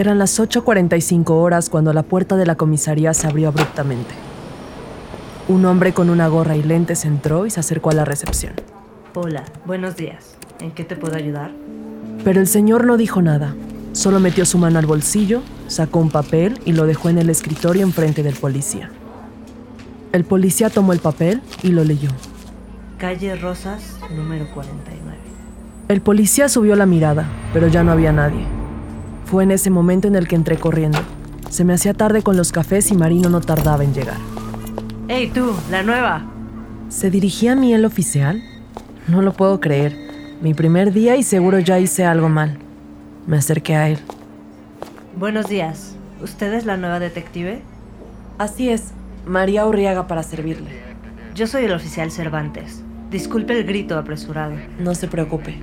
Eran las 8.45 horas cuando la puerta de la comisaría se abrió abruptamente. Un hombre con una gorra y lentes entró y se acercó a la recepción. Hola, buenos días. ¿En qué te puedo ayudar? Pero el señor no dijo nada. Solo metió su mano al bolsillo, sacó un papel y lo dejó en el escritorio enfrente del policía. El policía tomó el papel y lo leyó. Calle Rosas, número 49. El policía subió la mirada, pero ya no había nadie. Fue en ese momento en el que entré corriendo. Se me hacía tarde con los cafés y Marino no tardaba en llegar. ¡Hey tú, la nueva! ¿Se dirigía a mí el oficial? No lo puedo creer. Mi primer día y seguro ya hice algo mal. Me acerqué a él. Buenos días. ¿Usted es la nueva detective? Así es, María Urriaga para servirle. Yo soy el oficial Cervantes. Disculpe el grito apresurado. No se preocupe.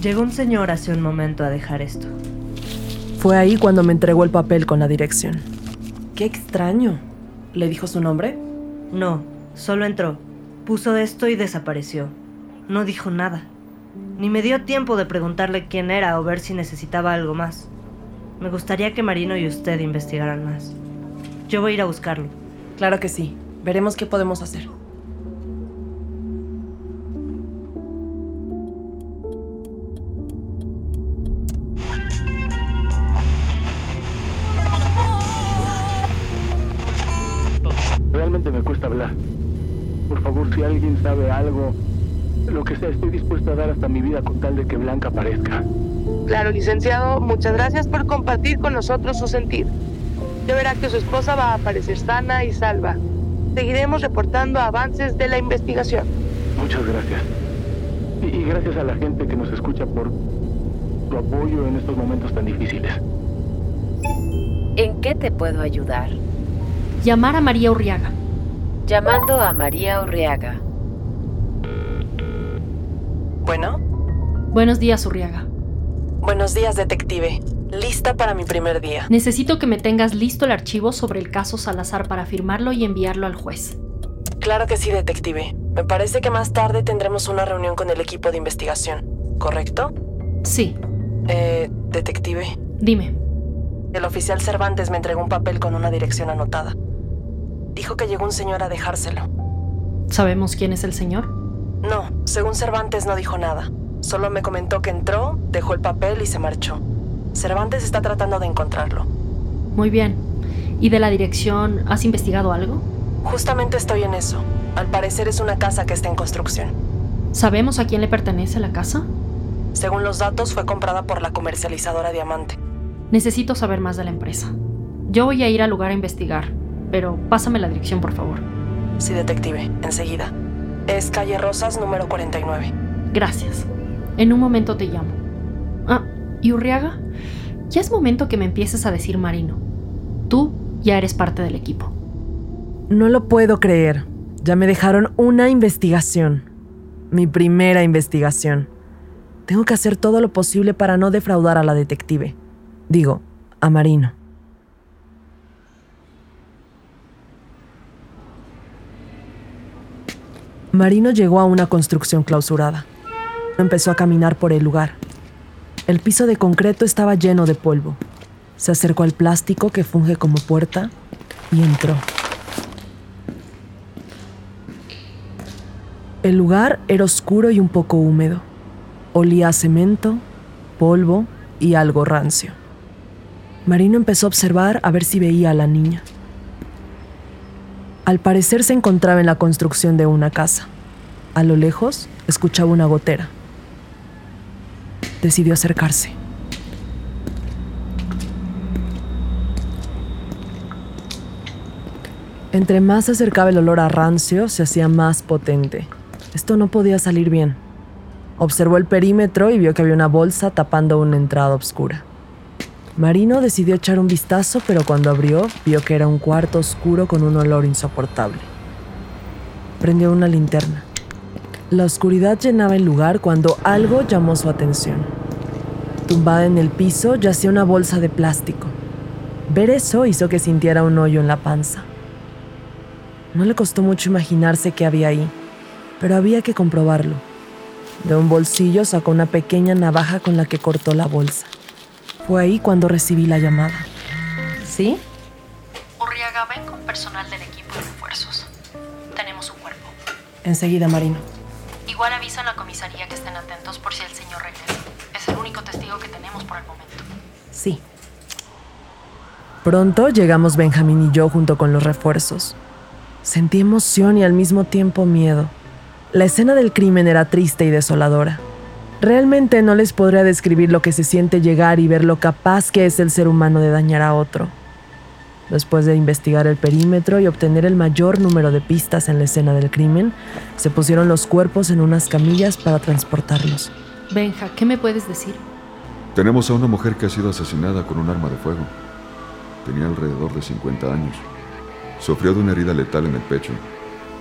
Llegó un señor hace un momento a dejar esto. Fue ahí cuando me entregó el papel con la dirección. Qué extraño. ¿Le dijo su nombre? No, solo entró. Puso esto y desapareció. No dijo nada. Ni me dio tiempo de preguntarle quién era o ver si necesitaba algo más. Me gustaría que Marino y usted investigaran más. Yo voy a ir a buscarlo. Claro que sí. Veremos qué podemos hacer. Me cuesta hablar. Por favor, si alguien sabe algo, lo que sea, estoy dispuesto a dar hasta mi vida con tal de que Blanca aparezca. Claro, licenciado, muchas gracias por compartir con nosotros su sentir. Ya verá que su esposa va a aparecer sana y salva. Seguiremos reportando avances de la investigación. Muchas gracias. Y, y gracias a la gente que nos escucha por su apoyo en estos momentos tan difíciles. ¿En qué te puedo ayudar? Llamar a María Urriaga. Llamando a María Urriaga. Bueno, Buenos días, Urriaga. buenos días, detective. Lista para mi primer día. Necesito que me tengas listo el archivo sobre el caso Salazar para firmarlo y enviarlo al juez. Claro que sí, detective. Me parece que más tarde tendremos una reunión con el equipo de investigación, ¿correcto? Sí, Eh, detective. dime. El oficial Cervantes me entregó un papel con una dirección anotada. Dijo que llegó un señor a dejárselo. ¿Sabemos quién es el señor? No, según Cervantes no dijo nada. Solo me comentó que entró, dejó el papel y se marchó. Cervantes está tratando de encontrarlo. Muy bien. ¿Y de la dirección has investigado algo? Justamente estoy en eso. Al parecer es una casa que está en construcción. ¿Sabemos a quién le pertenece la casa? Según los datos, fue comprada por la comercializadora Diamante. Necesito saber más de la empresa. Yo voy a ir al lugar a investigar, pero pásame la dirección, por favor. Sí, detective, enseguida. Es calle Rosas número 49. Gracias. En un momento te llamo. Ah, ¿y Urriaga? Ya es momento que me empieces a decir Marino. Tú ya eres parte del equipo. No lo puedo creer. Ya me dejaron una investigación. Mi primera investigación. Tengo que hacer todo lo posible para no defraudar a la detective. Digo, a Marino. Marino llegó a una construcción clausurada. Empezó a caminar por el lugar. El piso de concreto estaba lleno de polvo. Se acercó al plástico que funge como puerta y entró. El lugar era oscuro y un poco húmedo. Olía a cemento, polvo y algo rancio. Marino empezó a observar a ver si veía a la niña. Al parecer se encontraba en la construcción de una casa. A lo lejos escuchaba una gotera. Decidió acercarse. Entre más se acercaba el olor a rancio, se hacía más potente. Esto no podía salir bien. Observó el perímetro y vio que había una bolsa tapando una entrada oscura. Marino decidió echar un vistazo, pero cuando abrió, vio que era un cuarto oscuro con un olor insoportable. Prendió una linterna. La oscuridad llenaba el lugar cuando algo llamó su atención. Tumbada en el piso yacía una bolsa de plástico. Ver eso hizo que sintiera un hoyo en la panza. No le costó mucho imaginarse qué había ahí, pero había que comprobarlo. De un bolsillo sacó una pequeña navaja con la que cortó la bolsa. Fue ahí cuando recibí la llamada. ¿Sí? Urriaga, ven con personal del equipo de refuerzos. Tenemos un cuerpo. Enseguida, Marino. Igual avisan a la comisaría que estén atentos por si el señor regresa. Es el único testigo que tenemos por el momento. Sí. Pronto llegamos Benjamín y yo junto con los refuerzos. Sentí emoción y al mismo tiempo miedo. La escena del crimen era triste y desoladora. Realmente no les podría describir lo que se siente llegar y ver lo capaz que es el ser humano de dañar a otro. Después de investigar el perímetro y obtener el mayor número de pistas en la escena del crimen, se pusieron los cuerpos en unas camillas para transportarlos. Benja, ¿qué me puedes decir? Tenemos a una mujer que ha sido asesinada con un arma de fuego. Tenía alrededor de 50 años. Sufrió de una herida letal en el pecho.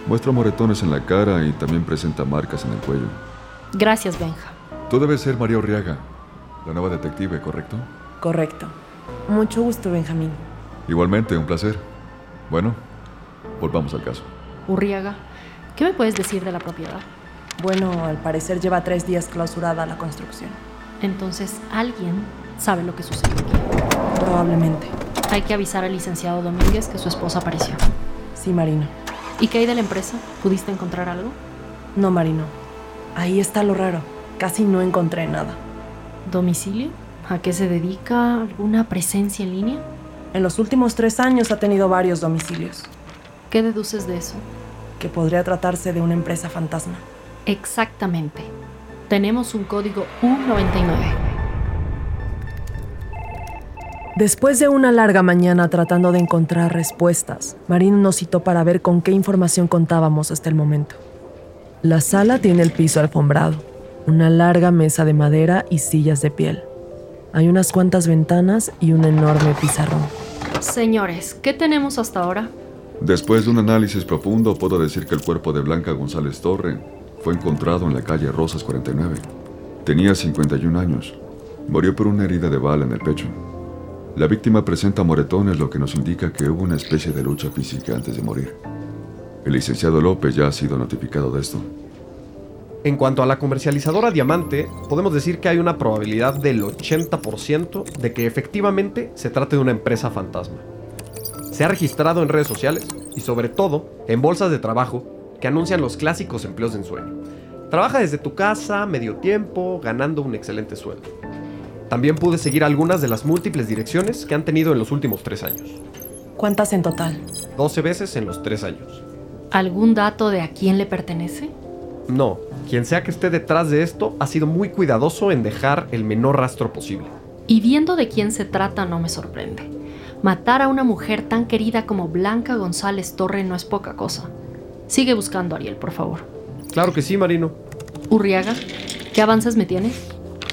Muestra moretones en la cara y también presenta marcas en el cuello. Gracias, Benja. Tú debes ser María Urriaga, la nueva detective, ¿correcto? Correcto. Mucho gusto, Benjamín. Igualmente, un placer. Bueno, volvamos al caso. Urriaga, ¿qué me puedes decir de la propiedad? Bueno, al parecer lleva tres días clausurada la construcción. Entonces, alguien sabe lo que sucedió aquí. Probablemente. Hay que avisar al licenciado Domínguez que su esposa apareció. Sí, Marino. ¿Y qué hay de la empresa? ¿Pudiste encontrar algo? No, Marino. Ahí está lo raro. Casi no encontré nada. ¿Domicilio? ¿A qué se dedica? ¿Alguna presencia en línea? En los últimos tres años ha tenido varios domicilios, ¿Qué deduces de eso? que podría tratarse de una empresa fantasma. Exactamente. Tenemos un código U99. Después de una larga mañana tratando de encontrar respuestas, Marino nos citó para ver con qué información contábamos hasta el momento. La sala tiene el piso alfombrado, una larga mesa de madera y sillas de piel. Hay unas cuantas ventanas y un enorme pizarrón. Señores, ¿qué tenemos hasta ahora? Después de un análisis profundo, puedo decir que el cuerpo de Blanca González Torre fue encontrado en la calle Rosas 49. Tenía 51 años. Murió por una herida de bala en el pecho. La víctima presenta moretones, lo que nos indica que hubo una especie de lucha física antes de morir. El licenciado López ya ha sido notificado de esto. En cuanto a la comercializadora Diamante, podemos decir que hay una probabilidad del 80% de que efectivamente se trate de una empresa fantasma. Se ha registrado en redes sociales y sobre todo en bolsas de trabajo que anuncian los clásicos empleos de ensueño. Trabaja desde tu casa, medio tiempo, ganando un excelente sueldo. También pude seguir algunas de las múltiples direcciones que han tenido en los últimos tres años. ¿Cuántas en total? 12 veces en los tres años. ¿Algún dato de a quién le pertenece? No, quien sea que esté detrás de esto ha sido muy cuidadoso en dejar el menor rastro posible. Y viendo de quién se trata no me sorprende. Matar a una mujer tan querida como Blanca González Torre no es poca cosa. Sigue buscando, Ariel, por favor. Claro que sí, Marino. Urriaga, ¿qué avances me tienes?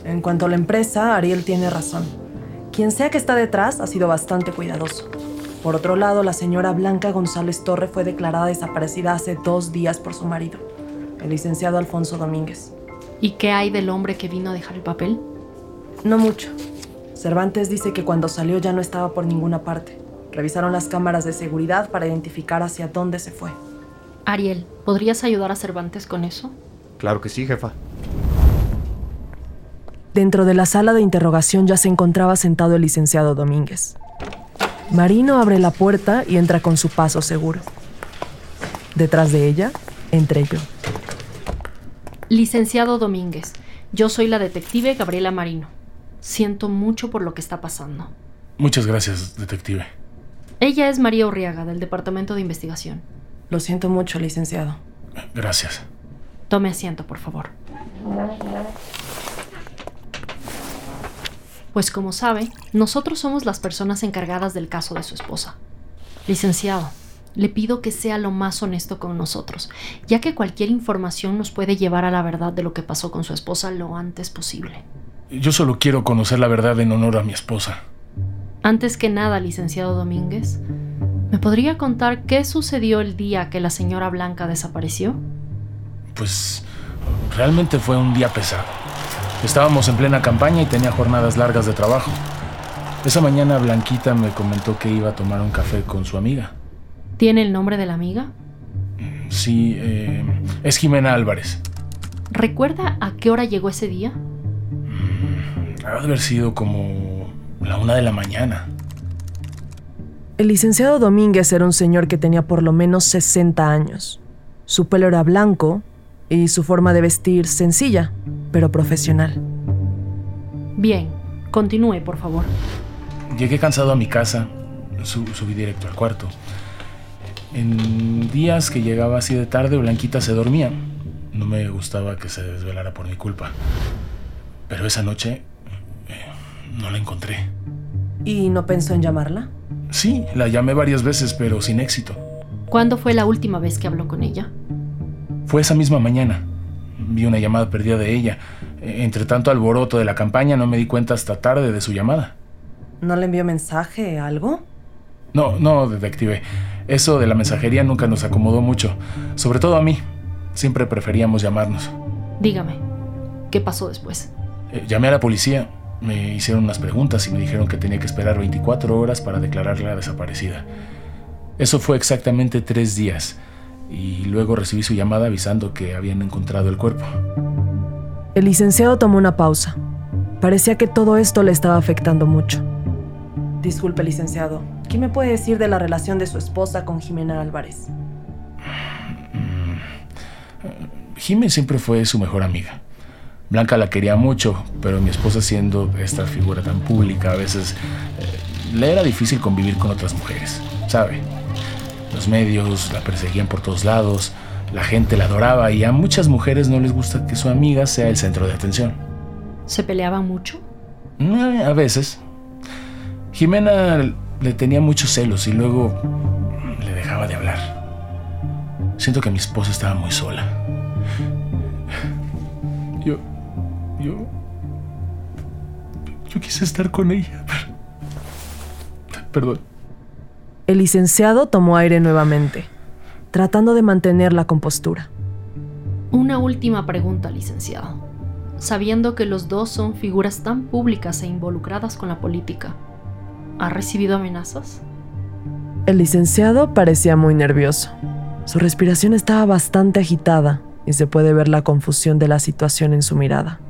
En cuanto a la empresa, Ariel tiene razón. Quien sea que está detrás ha sido bastante cuidadoso. Por otro lado, la señora Blanca González Torre fue declarada desaparecida hace dos días por su marido, el licenciado Alfonso Domínguez. ¿Y qué hay del hombre que vino a dejar el papel? No mucho. Cervantes dice que cuando salió ya no estaba por ninguna parte. Revisaron las cámaras de seguridad para identificar hacia dónde se fue. Ariel, ¿podrías ayudar a Cervantes con eso? Claro que sí, jefa. Dentro de la sala de interrogación ya se encontraba sentado el licenciado Domínguez. Marino abre la puerta y entra con su paso seguro. Detrás de ella, entré yo. Licenciado Domínguez, yo soy la detective Gabriela Marino. Siento mucho por lo que está pasando. Muchas gracias, detective. Ella es María Urriaga, del Departamento de Investigación. Lo siento mucho, licenciado. Gracias. Tome asiento, por favor. Pues como sabe, nosotros somos las personas encargadas del caso de su esposa. Licenciado, le pido que sea lo más honesto con nosotros, ya que cualquier información nos puede llevar a la verdad de lo que pasó con su esposa lo antes posible. Yo solo quiero conocer la verdad en honor a mi esposa. Antes que nada, licenciado Domínguez, ¿me podría contar qué sucedió el día que la señora Blanca desapareció? Pues realmente fue un día pesado. Estábamos en plena campaña y tenía jornadas largas de trabajo. Esa mañana Blanquita me comentó que iba a tomar un café con su amiga. ¿Tiene el nombre de la amiga? Sí, eh, es Jimena Álvarez. ¿Recuerda a qué hora llegó ese día? Ha de haber sido como la una de la mañana. El licenciado Domínguez era un señor que tenía por lo menos 60 años. Su pelo era blanco y su forma de vestir sencilla, pero profesional. Bien, continúe, por favor. Llegué cansado a mi casa, su- subí directo al cuarto. En días que llegaba así de tarde, Blanquita se dormía. No me gustaba que se desvelara por mi culpa. Pero esa noche eh, no la encontré. ¿Y no pensó en llamarla? Sí, la llamé varias veces, pero sin éxito. ¿Cuándo fue la última vez que habló con ella? Fue esa misma mañana. Vi una llamada perdida de ella. Entre tanto alboroto de la campaña, no me di cuenta hasta tarde de su llamada. ¿No le envió mensaje, algo? No, no, detective. Eso de la mensajería nunca nos acomodó mucho. Sobre todo a mí. Siempre preferíamos llamarnos. Dígame, ¿qué pasó después? Eh, llamé a la policía. Me hicieron unas preguntas y me dijeron que tenía que esperar 24 horas para declararla desaparecida. Eso fue exactamente tres días. Y luego recibí su llamada avisando que habían encontrado el cuerpo. El licenciado tomó una pausa. Parecía que todo esto le estaba afectando mucho. Disculpe, licenciado. ¿Qué me puede decir de la relación de su esposa con Jimena Álvarez? Jimé siempre fue su mejor amiga. Blanca la quería mucho, pero mi esposa siendo esta figura tan pública, a veces eh, le era difícil convivir con otras mujeres, ¿sabe? Los medios la perseguían por todos lados, la gente la adoraba y a muchas mujeres no les gusta que su amiga sea el centro de atención. ¿Se peleaban mucho? Eh, A veces. Jimena le tenía muchos celos y luego le dejaba de hablar. Siento que mi esposa estaba muy sola. Yo. Yo. Yo quise estar con ella. pero- Perdón. El licenciado tomó aire nuevamente, tratando de mantener la compostura. Una última pregunta, licenciado. Sabiendo que los dos son figuras tan públicas e involucradas con la política, ¿ha recibido amenazas? El licenciado parecía muy nervioso. Su respiración estaba bastante agitada y se puede ver la confusión de la situación en su mirada.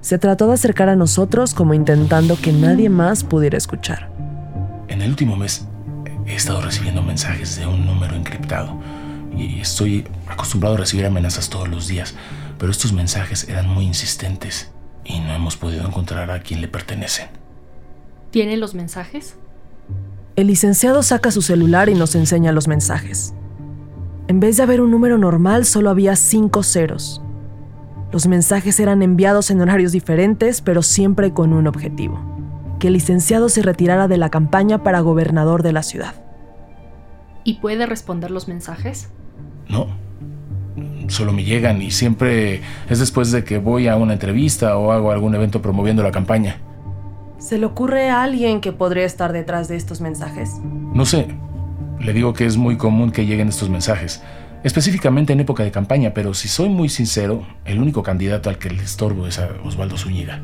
Se trató de acercar a nosotros como intentando que nadie más pudiera escuchar. En el último mes he estado recibiendo mensajes de un número encriptado y estoy acostumbrado a recibir amenazas todos los días, pero estos mensajes eran muy insistentes y no hemos podido encontrar a quién le pertenecen. ¿Tiene los mensajes? El licenciado saca su celular y nos enseña los mensajes. En vez de haber un número normal, solo había cinco ceros. Los mensajes eran enviados en horarios diferentes, pero siempre con un objetivo. Que el licenciado se retirara de la campaña para gobernador de la ciudad. ¿Y puede responder los mensajes? No, solo me llegan y siempre es después de que voy a una entrevista o hago algún evento promoviendo la campaña. ¿Se le ocurre a alguien que podría estar detrás de estos mensajes? No sé, le digo que es muy común que lleguen estos mensajes, específicamente en época de campaña, pero si soy muy sincero, el único candidato al que le estorbo es a Osvaldo Zúñiga.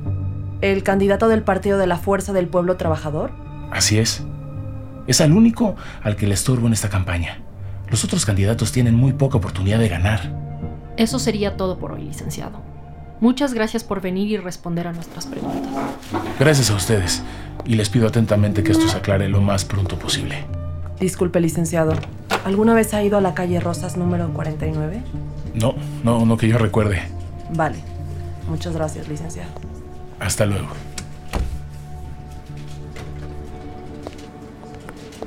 ¿El candidato del Partido de la Fuerza del Pueblo Trabajador? Así es. Es al único al que le estorbo en esta campaña. Los otros candidatos tienen muy poca oportunidad de ganar. Eso sería todo por hoy, licenciado. Muchas gracias por venir y responder a nuestras preguntas. Gracias a ustedes. Y les pido atentamente que esto se aclare lo más pronto posible. Disculpe, licenciado. ¿Alguna vez ha ido a la calle Rosas número 49? No, no, no que yo recuerde. Vale. Muchas gracias, licenciado. Hasta luego.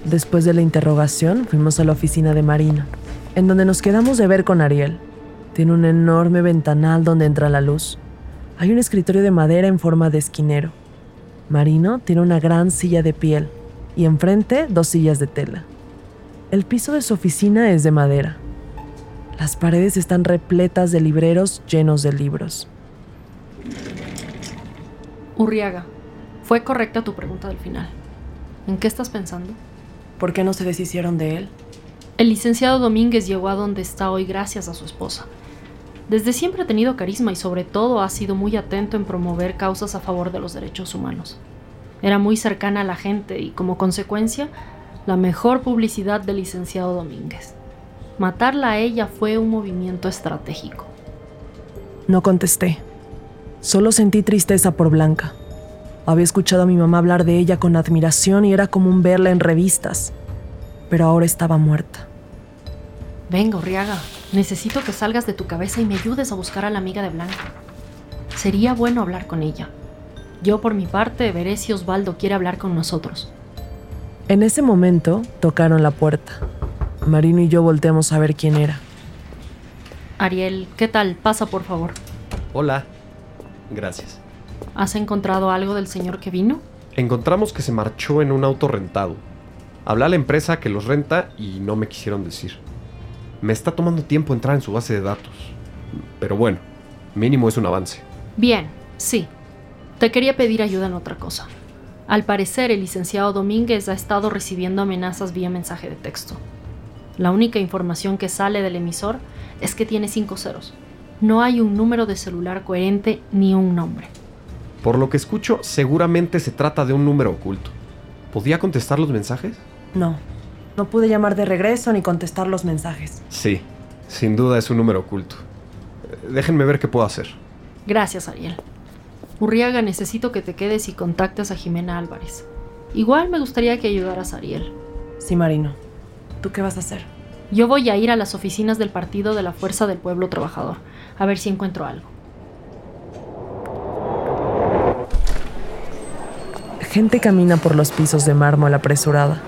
Después de la interrogación, fuimos a la oficina de Marina, en donde nos quedamos de ver con Ariel. Tiene un enorme ventanal donde entra la luz. Hay un escritorio de madera en forma de esquinero. Marino tiene una gran silla de piel y enfrente dos sillas de tela. El piso de su oficina es de madera. Las paredes están repletas de libreros llenos de libros. Urriaga, fue correcta tu pregunta del final. ¿En qué estás pensando? ¿Por qué no se deshicieron de él? El licenciado Domínguez llegó a donde está hoy gracias a su esposa. Desde siempre ha tenido carisma y sobre todo ha sido muy atento en promover causas a favor de los derechos humanos. Era muy cercana a la gente y como consecuencia, la mejor publicidad del licenciado Domínguez. Matarla a ella fue un movimiento estratégico. No contesté. Solo sentí tristeza por Blanca. Había escuchado a mi mamá hablar de ella con admiración y era común verla en revistas. Pero ahora estaba muerta. Venga, Urriaga, necesito que salgas de tu cabeza y me ayudes a buscar a la amiga de Blanca. Sería bueno hablar con ella. Yo por mi parte veré si Osvaldo quiere hablar con nosotros. En ese momento tocaron la puerta. Marino y yo volteamos a ver quién era. Ariel, ¿qué tal? Pasa, por favor. Hola. Gracias. ¿Has encontrado algo del señor que vino? Encontramos que se marchó en un auto rentado. Hablé a la empresa que los renta y no me quisieron decir. Me está tomando tiempo entrar en su base de datos. Pero bueno, mínimo es un avance. Bien, sí. Te quería pedir ayuda en otra cosa. Al parecer, el licenciado Domínguez ha estado recibiendo amenazas vía mensaje de texto. La única información que sale del emisor es que tiene cinco ceros. No hay un número de celular coherente ni un nombre. Por lo que escucho, seguramente se trata de un número oculto. ¿Podía contestar los mensajes? No. No pude llamar de regreso ni contestar los mensajes. Sí, sin duda es un número oculto. Déjenme ver qué puedo hacer. Gracias, Ariel. Urriaga, necesito que te quedes y contactes a Jimena Álvarez. Igual me gustaría que ayudaras a Ariel. Sí, Marino. ¿Tú qué vas a hacer? Yo voy a ir a las oficinas del Partido de la Fuerza del Pueblo Trabajador, a ver si encuentro algo. Gente camina por los pisos de mármol apresurada.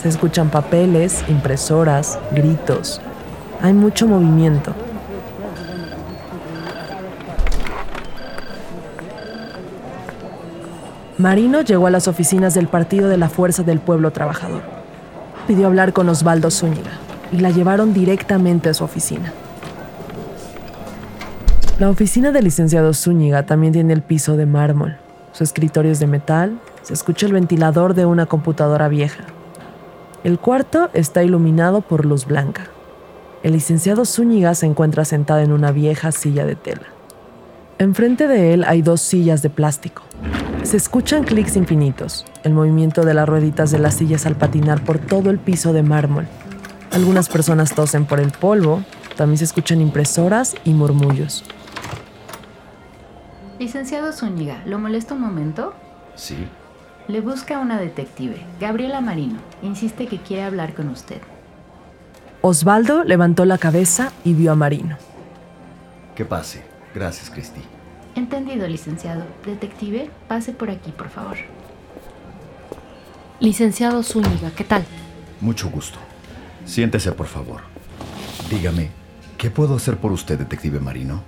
Se escuchan papeles, impresoras, gritos. Hay mucho movimiento. Marino llegó a las oficinas del Partido de la Fuerza del Pueblo Trabajador. Pidió hablar con Osvaldo Zúñiga y la llevaron directamente a su oficina. La oficina del licenciado Zúñiga también tiene el piso de mármol. Su escritorio es de metal, se escucha el ventilador de una computadora vieja. El cuarto está iluminado por luz blanca. El licenciado Zúñiga se encuentra sentado en una vieja silla de tela. Enfrente de él hay dos sillas de plástico. Se escuchan clics infinitos, el movimiento de las rueditas de las sillas al patinar por todo el piso de mármol. Algunas personas tosen por el polvo, también se escuchan impresoras y murmullos. Licenciado Zúñiga, ¿lo molesto un momento? Sí. Le busca una detective, Gabriela Marino. Insiste que quiere hablar con usted. Osvaldo levantó la cabeza y vio a Marino. Que pase. Gracias, Cristi. Entendido, licenciado. Detective, pase por aquí, por favor. Licenciado Zúñiga, ¿qué tal? Mucho gusto. Siéntese, por favor. Dígame, ¿qué puedo hacer por usted, detective Marino?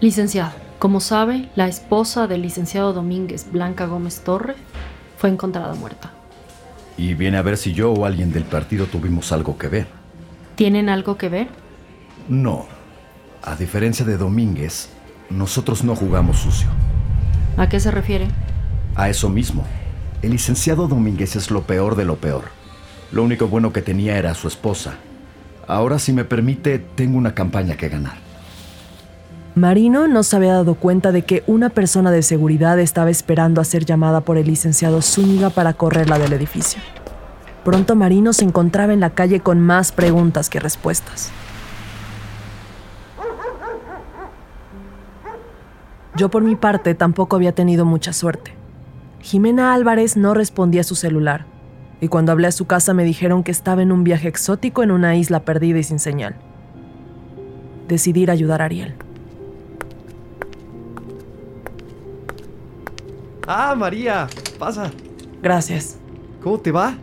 Licenciado, como sabe, la esposa del licenciado Domínguez, Blanca Gómez Torre, fue encontrada muerta. Y viene a ver si yo o alguien del partido tuvimos algo que ver. ¿Tienen algo que ver? No. A diferencia de Domínguez, nosotros no jugamos sucio. ¿A qué se refiere? A eso mismo. El licenciado Domínguez es lo peor de lo peor. Lo único bueno que tenía era su esposa. Ahora, si me permite, tengo una campaña que ganar. Marino no se había dado cuenta de que una persona de seguridad estaba esperando a ser llamada por el licenciado Zúñiga para correrla del edificio. Pronto Marino se encontraba en la calle con más preguntas que respuestas. Yo por mi parte tampoco había tenido mucha suerte. Jimena Álvarez no respondía a su celular, y cuando hablé a su casa me dijeron que estaba en un viaje exótico en una isla perdida y sin señal. Decidí ir a ayudar a Ariel. Ah, María, pasa. Gracias. ¿Cómo te va?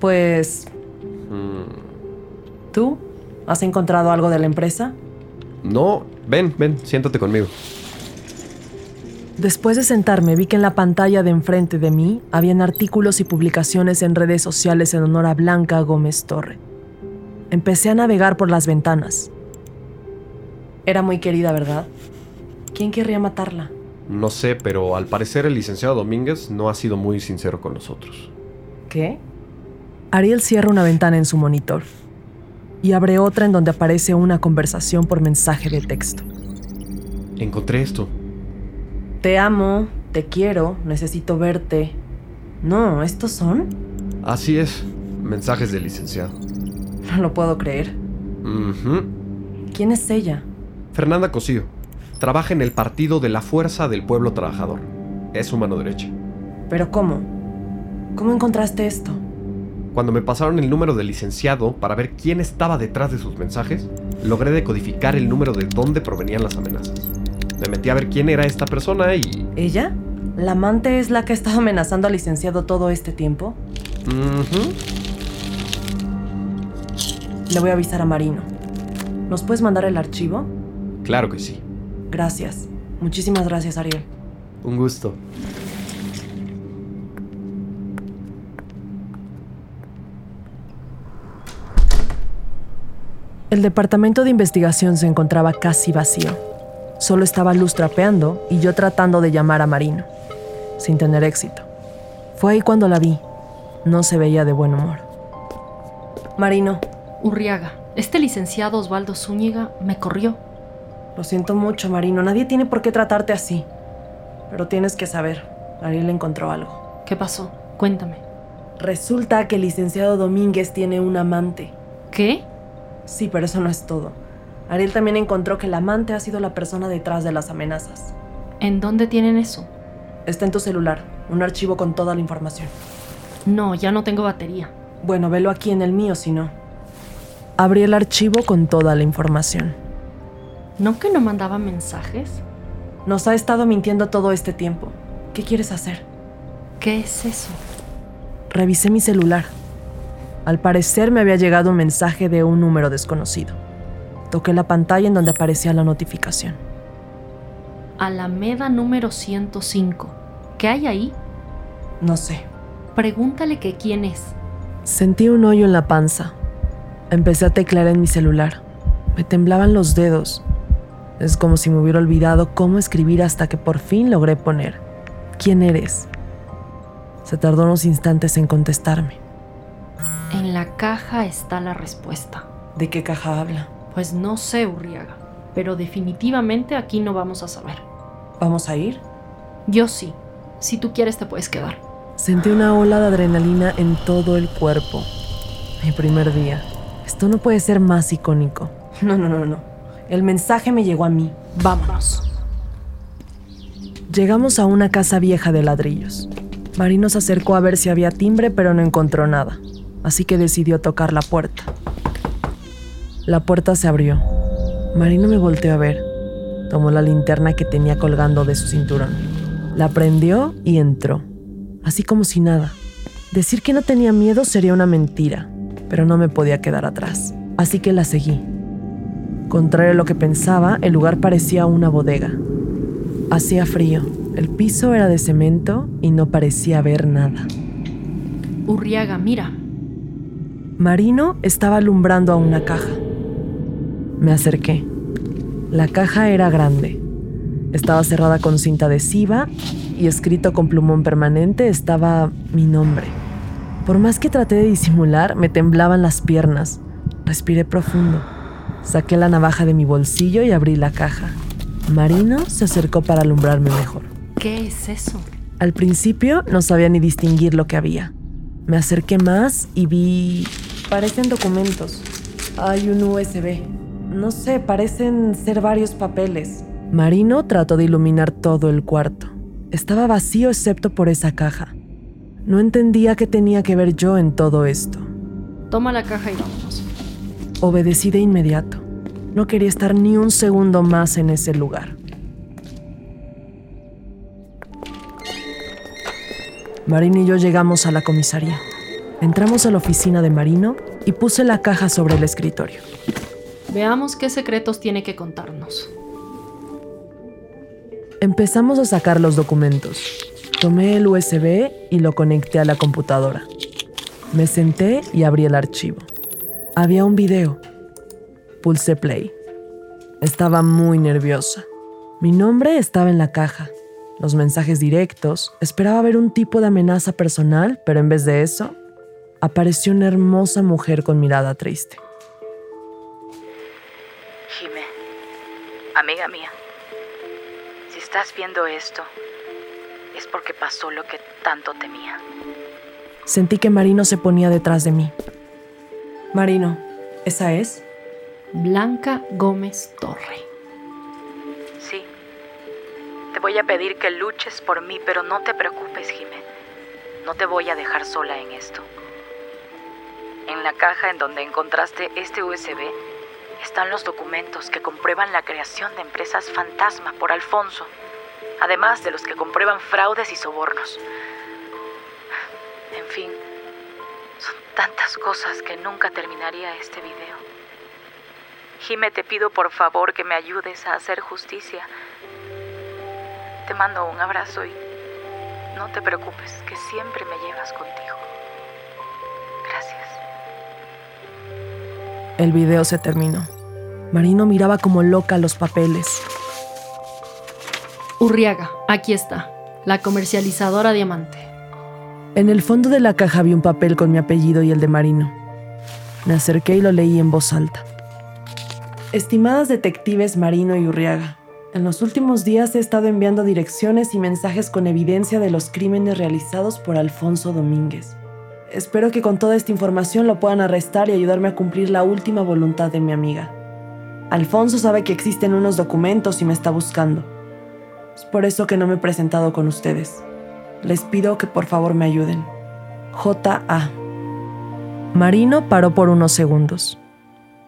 Pues... ¿Tú? ¿Has encontrado algo de la empresa? No, ven, ven, siéntate conmigo. Después de sentarme vi que en la pantalla de enfrente de mí habían artículos y publicaciones en redes sociales en honor a Blanca Gómez Torre. Empecé a navegar por las ventanas. Era muy querida, ¿verdad? ¿Quién querría matarla? No sé, pero al parecer el licenciado Domínguez no ha sido muy sincero con nosotros. ¿Qué? Ariel cierra una ventana en su monitor y abre otra en donde aparece una conversación por mensaje de texto. Encontré esto. Te amo, te quiero, necesito verte. No, ¿estos son? Así es, mensajes del licenciado. No lo puedo creer. ¿Quién es ella? Fernanda Cosío. Trabaja en el Partido de la Fuerza del Pueblo Trabajador. Es su mano derecha. ¿Pero cómo? ¿Cómo encontraste esto? Cuando me pasaron el número del licenciado para ver quién estaba detrás de sus mensajes, logré decodificar el número de dónde provenían las amenazas. Me metí a ver quién era esta persona y... ¿Ella? ¿La amante es la que ha estado amenazando al licenciado todo este tiempo? Le voy a avisar a Marino. ¿Nos puedes mandar el archivo? Claro que sí. Gracias. Muchísimas gracias, Ariel. Un gusto. El departamento de investigación se encontraba casi vacío. Solo estaba Luz trapeando y yo tratando de llamar a Marino, sin tener éxito. Fue ahí cuando la vi. No se veía de buen humor. Marino, Urriaga, este licenciado Osvaldo Zúñiga me corrió. Lo siento mucho, Marino. Nadie tiene por qué tratarte así. Pero tienes que saber, Ariel encontró algo. ¿Qué pasó? Cuéntame. Resulta que el licenciado Domínguez tiene un amante. ¿Qué? Sí, pero eso no es todo. Ariel también encontró que el amante ha sido la persona detrás de las amenazas. ¿En dónde tienen eso? Está en tu celular, un archivo con toda la información. No, ya no tengo batería. Bueno, velo aquí en el mío, si no. Abrí el archivo con toda la información. ¿No que no mandaba mensajes? Nos ha estado mintiendo todo este tiempo. ¿Qué quieres hacer? ¿Qué es eso? Revisé mi celular. Al parecer me había llegado un mensaje de un número desconocido. Toqué la pantalla en donde aparecía la notificación. Alameda número 105. ¿Qué hay ahí? No sé. Pregúntale que quién es. Sentí un hoyo en la panza. Empecé a teclear en mi celular. Me temblaban los dedos. Es como si me hubiera olvidado cómo escribir hasta que por fin logré poner ¿Quién eres? Se tardó unos instantes en contestarme. En la caja está la respuesta. ¿De qué caja habla? Pues no sé, Urriaga, pero definitivamente aquí no vamos a saber. ¿Vamos a ir? Yo sí. Si tú quieres te puedes quedar. Sentí una ola de adrenalina en todo el cuerpo. Mi primer día. Esto no puede ser más icónico. No, no, no, no. El mensaje me llegó a mí. Vámonos. Llegamos a una casa vieja de ladrillos. Marino se acercó a ver si había timbre, pero no encontró nada. Así que decidió tocar la puerta. La puerta se abrió. Marino me volteó a ver. Tomó la linterna que tenía colgando de su cinturón. La prendió y entró. Así como si nada. Decir que no tenía miedo sería una mentira, pero no me podía quedar atrás. Así que la seguí. Contrario a lo que pensaba, el lugar parecía una bodega. Hacía frío, el piso era de cemento y no parecía haber nada. Urriaga, mira. Marino estaba alumbrando a una caja. Me acerqué. La caja era grande. Estaba cerrada con cinta adhesiva y escrito con plumón permanente estaba mi nombre. Por más que traté de disimular, me temblaban las piernas. Respiré profundo. Saqué la navaja de mi bolsillo y abrí la caja. Marino se acercó para alumbrarme mejor. ¿Qué es eso? Al principio no sabía ni distinguir lo que había. Me acerqué más y vi... Parecen documentos. Hay un USB. No sé, parecen ser varios papeles. Marino trató de iluminar todo el cuarto. Estaba vacío excepto por esa caja. No entendía qué tenía que ver yo en todo esto. Toma la caja y vámonos. Obedecí de inmediato. No quería estar ni un segundo más en ese lugar. Marino y yo llegamos a la comisaría. Entramos a la oficina de Marino y puse la caja sobre el escritorio. Veamos qué secretos tiene que contarnos. Empezamos a sacar los documentos. Tomé el USB y lo conecté a la computadora. Me senté y abrí el archivo. Había un video. Pulsé play. Estaba muy nerviosa. Mi nombre estaba en la caja los mensajes directos, esperaba ver un tipo de amenaza personal, pero en vez de eso, apareció una hermosa mujer con mirada triste. Jime, amiga mía, si estás viendo esto, es porque pasó lo que tanto temía. Sentí que Marino se ponía detrás de mí. Marino, ¿esa es? Blanca Gómez Torre. Sí. Te voy a pedir que luches por mí, pero no te preocupes, Jime. No te voy a dejar sola en esto. En la caja en donde encontraste este USB están los documentos que comprueban la creación de empresas fantasma por Alfonso, además de los que comprueban fraudes y sobornos. Son tantas cosas que nunca terminaría este video. Jime, te pido por favor que me ayudes a hacer justicia. Te mando un abrazo y no te preocupes, que siempre me llevas contigo. Gracias. El video se terminó. Marino miraba como loca los papeles. Urriaga, aquí está, la comercializadora diamante. En el fondo de la caja vi un papel con mi apellido y el de Marino. Me acerqué y lo leí en voz alta. Estimadas detectives Marino y Urriaga, en los últimos días he estado enviando direcciones y mensajes con evidencia de los crímenes realizados por Alfonso Domínguez. Espero que con toda esta información lo puedan arrestar y ayudarme a cumplir la última voluntad de mi amiga. Alfonso sabe que existen unos documentos y me está buscando. Es por eso que no me he presentado con ustedes. Les pido que por favor me ayuden. J.A. Marino paró por unos segundos.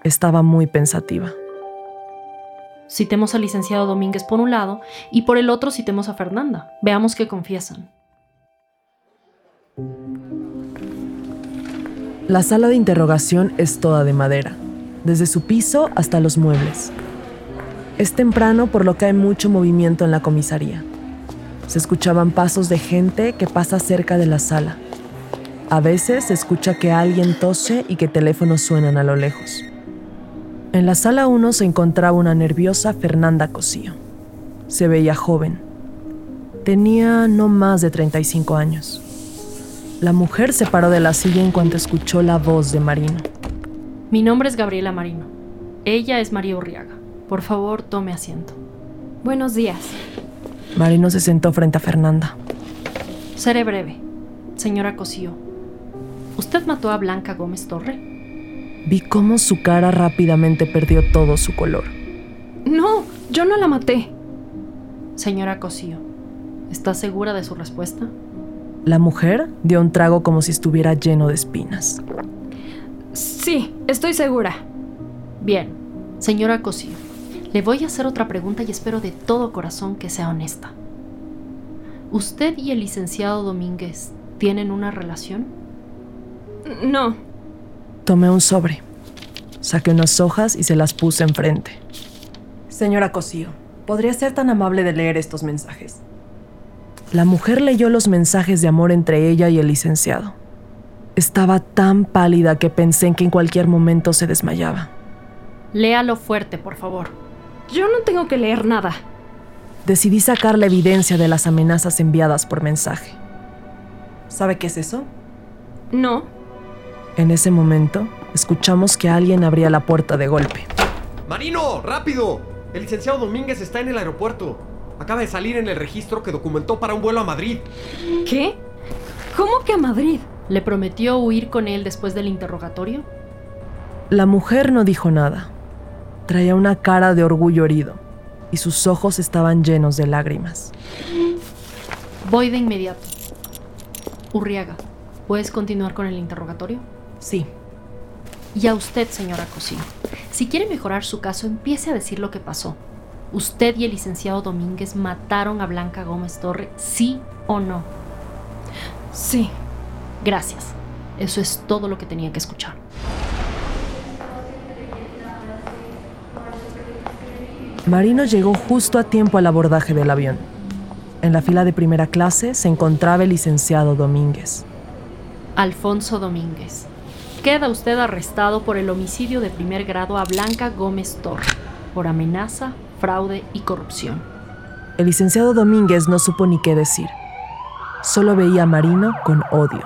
Estaba muy pensativa. Citemos al licenciado Domínguez por un lado y por el otro citemos a Fernanda. Veamos qué confiesan. La sala de interrogación es toda de madera, desde su piso hasta los muebles. Es temprano por lo que hay mucho movimiento en la comisaría. Se escuchaban pasos de gente que pasa cerca de la sala. A veces se escucha que alguien tose y que teléfonos suenan a lo lejos. En la sala 1 se encontraba una nerviosa Fernanda Cosío. Se veía joven. Tenía no más de 35 años. La mujer se paró de la silla en cuanto escuchó la voz de Marino. Mi nombre es Gabriela Marino. Ella es María Urriaga. Por favor, tome asiento. Buenos días. Marino se sentó frente a Fernanda. Seré breve. Señora Cosío, ¿usted mató a Blanca Gómez Torre? Vi cómo su cara rápidamente perdió todo su color. No, yo no la maté. Señora Cosío, ¿está segura de su respuesta? La mujer dio un trago como si estuviera lleno de espinas. Sí, estoy segura. Bien, señora Cosío, le voy a hacer otra pregunta y espero de todo corazón que sea honesta. ¿Usted y el licenciado Domínguez tienen una relación? No. Tomé un sobre, saqué unas hojas y se las puse enfrente. Señora Cosío, ¿podría ser tan amable de leer estos mensajes? La mujer leyó los mensajes de amor entre ella y el licenciado. Estaba tan pálida que pensé en que en cualquier momento se desmayaba. Léalo fuerte, por favor. Yo no tengo que leer nada. Decidí sacar la evidencia de las amenazas enviadas por mensaje. ¿Sabe qué es eso? No. En ese momento, escuchamos que alguien abría la puerta de golpe. ¡Marino! ¡Rápido! El licenciado Domínguez está en el aeropuerto. Acaba de salir en el registro que documentó para un vuelo a Madrid. ¿Qué? ¿Cómo que a Madrid? ¿Le prometió huir con él después del interrogatorio? La mujer no dijo nada. Traía una cara de orgullo herido y sus ojos estaban llenos de lágrimas. Voy de inmediato. Urriaga, ¿puedes continuar con el interrogatorio? Sí. Y a usted, señora Cosío, si quiere mejorar su caso, empiece a decir lo que pasó. ¿Usted y el licenciado Domínguez mataron a Blanca Gómez Torre, sí o no? Sí. Gracias. Eso es todo lo que tenía que escuchar. Marino llegó justo a tiempo al abordaje del avión. En la fila de primera clase se encontraba el licenciado Domínguez. Alfonso Domínguez. Queda usted arrestado por el homicidio de primer grado a Blanca Gómez Torre, por amenaza, fraude y corrupción. El licenciado Domínguez no supo ni qué decir. Solo veía a Marino con odio.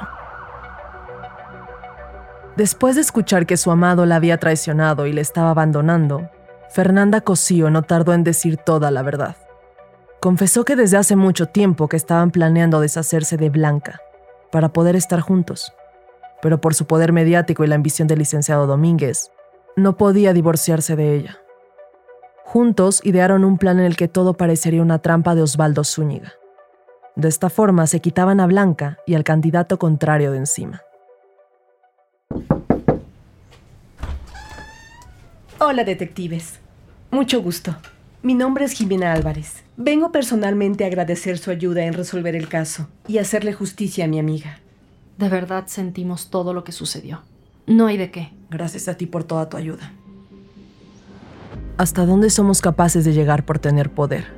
Después de escuchar que su amado la había traicionado y le estaba abandonando, Fernanda Cosío no tardó en decir toda la verdad. Confesó que desde hace mucho tiempo que estaban planeando deshacerse de Blanca para poder estar juntos, pero por su poder mediático y la ambición del licenciado Domínguez, no podía divorciarse de ella. Juntos idearon un plan en el que todo parecería una trampa de Osvaldo Zúñiga. De esta forma se quitaban a Blanca y al candidato contrario de encima. Hola detectives. Mucho gusto. Mi nombre es Jimena Álvarez. Vengo personalmente a agradecer su ayuda en resolver el caso y hacerle justicia a mi amiga. De verdad sentimos todo lo que sucedió. No hay de qué. Gracias a ti por toda tu ayuda. ¿Hasta dónde somos capaces de llegar por tener poder?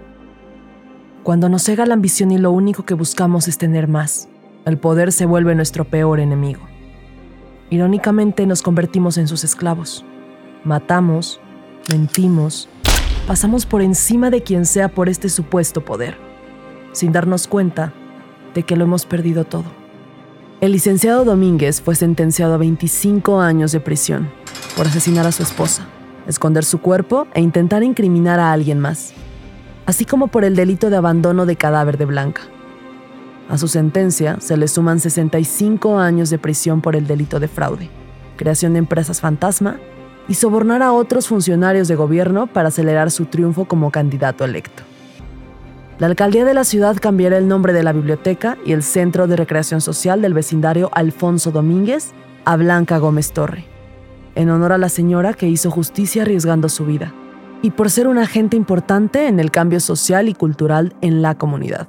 Cuando nos cega la ambición y lo único que buscamos es tener más, el poder se vuelve nuestro peor enemigo. Irónicamente nos convertimos en sus esclavos. Matamos, mentimos, pasamos por encima de quien sea por este supuesto poder, sin darnos cuenta de que lo hemos perdido todo. El licenciado Domínguez fue sentenciado a 25 años de prisión por asesinar a su esposa, esconder su cuerpo e intentar incriminar a alguien más, así como por el delito de abandono de cadáver de Blanca. A su sentencia se le suman 65 años de prisión por el delito de fraude, creación de empresas fantasma y sobornar a otros funcionarios de gobierno para acelerar su triunfo como candidato electo. La alcaldía de la ciudad cambiará el nombre de la biblioteca y el centro de recreación social del vecindario Alfonso Domínguez a Blanca Gómez Torre, en honor a la señora que hizo justicia arriesgando su vida, y por ser un agente importante en el cambio social y cultural en la comunidad.